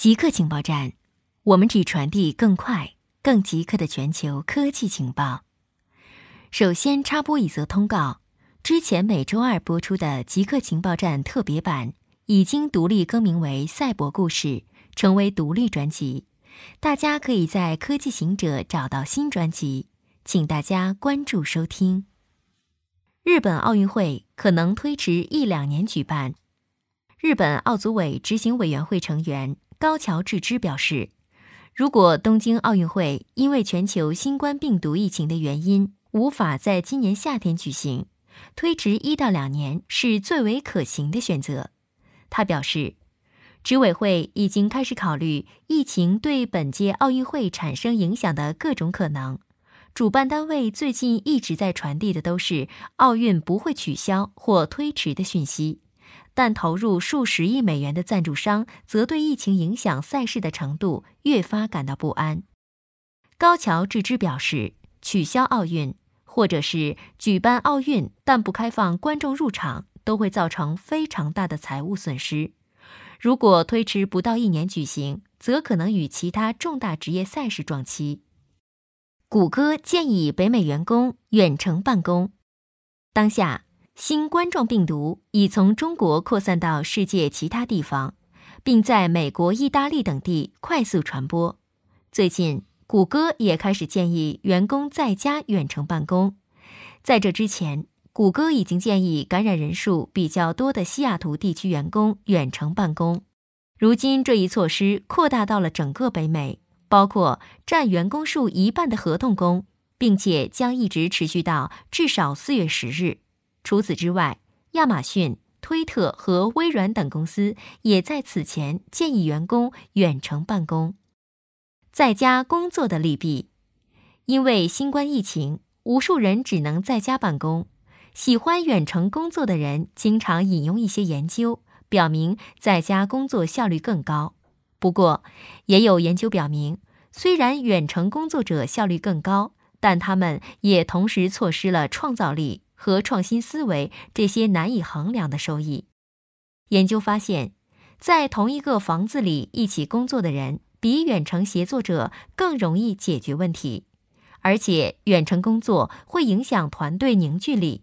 极客情报站，我们只传递更快、更极客的全球科技情报。首先插播一则通告：之前每周二播出的《极客情报站》特别版已经独立更名为《赛博故事》，成为独立专辑。大家可以在科技行者找到新专辑，请大家关注收听。日本奥运会可能推迟一两年举办。日本奥组委执行委员会成员高桥智之表示，如果东京奥运会因为全球新冠病毒疫情的原因无法在今年夏天举行，推迟一到两年是最为可行的选择。他表示，执委会已经开始考虑疫情对本届奥运会产生影响的各种可能。主办单位最近一直在传递的都是奥运不会取消或推迟的讯息。但投入数十亿美元的赞助商则对疫情影响赛事的程度越发感到不安。高桥智之表示，取消奥运或者是举办奥运但不开放观众入场，都会造成非常大的财务损失。如果推迟不到一年举行，则可能与其他重大职业赛事撞期。谷歌建议北美员工远程办公。当下。新冠状病毒已从中国扩散到世界其他地方，并在美国、意大利等地快速传播。最近，谷歌也开始建议员工在家远程办公。在这之前，谷歌已经建议感染人数比较多的西雅图地区员工远程办公。如今，这一措施扩大到了整个北美，包括占员工数一半的合同工，并且将一直持续到至少四月十日。除此之外，亚马逊、推特和微软等公司也在此前建议员工远程办公。在家工作的利弊，因为新冠疫情，无数人只能在家办公。喜欢远程工作的人经常引用一些研究，表明在家工作效率更高。不过，也有研究表明，虽然远程工作者效率更高，但他们也同时错失了创造力。和创新思维这些难以衡量的收益。研究发现，在同一个房子里一起工作的人，比远程协作者更容易解决问题，而且远程工作会影响团队凝聚力。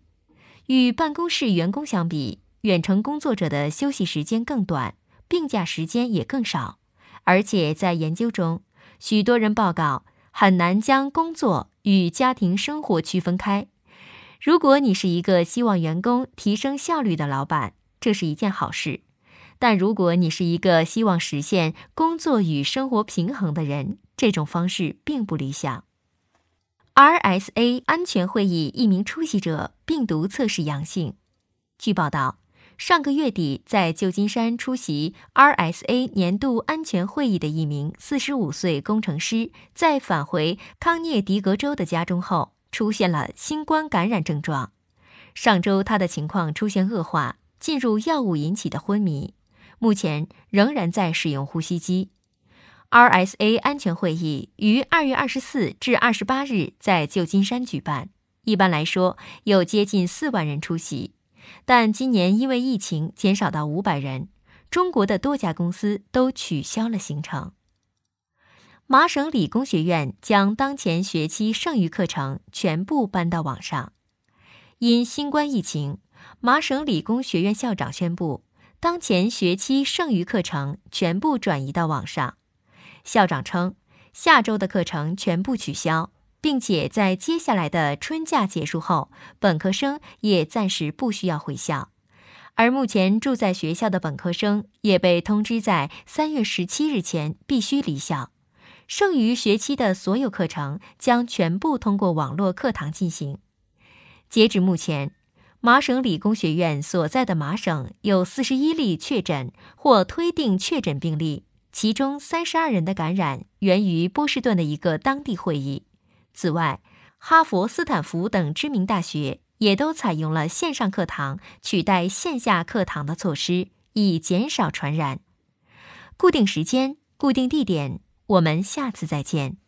与办公室员工相比，远程工作者的休息时间更短，病假时间也更少。而且在研究中，许多人报告很难将工作与家庭生活区分开。如果你是一个希望员工提升效率的老板，这是一件好事；但如果你是一个希望实现工作与生活平衡的人，这种方式并不理想。RSA 安全会议一名出席者病毒测试阳性。据报道，上个月底在旧金山出席 RSA 年度安全会议的一名45岁工程师，在返回康涅狄格州的家中后。出现了新冠感染症状，上周他的情况出现恶化，进入药物引起的昏迷，目前仍然在使用呼吸机。RSA 安全会议于二月二十四至二十八日在旧金山举办，一般来说有接近四万人出席，但今年因为疫情减少到五百人，中国的多家公司都取消了行程。麻省理工学院将当前学期剩余课程全部搬到网上。因新冠疫情，麻省理工学院校长宣布，当前学期剩余课程全部转移到网上。校长称，下周的课程全部取消，并且在接下来的春假结束后，本科生也暂时不需要回校。而目前住在学校的本科生也被通知，在三月十七日前必须离校。剩余学期的所有课程将全部通过网络课堂进行。截止目前，麻省理工学院所在的麻省有四十一例确诊或推定确诊病例，其中三十二人的感染源于波士顿的一个当地会议。此外，哈佛、斯坦福等知名大学也都采用了线上课堂取代线下课堂的措施，以减少传染。固定时间，固定地点。我们下次再见。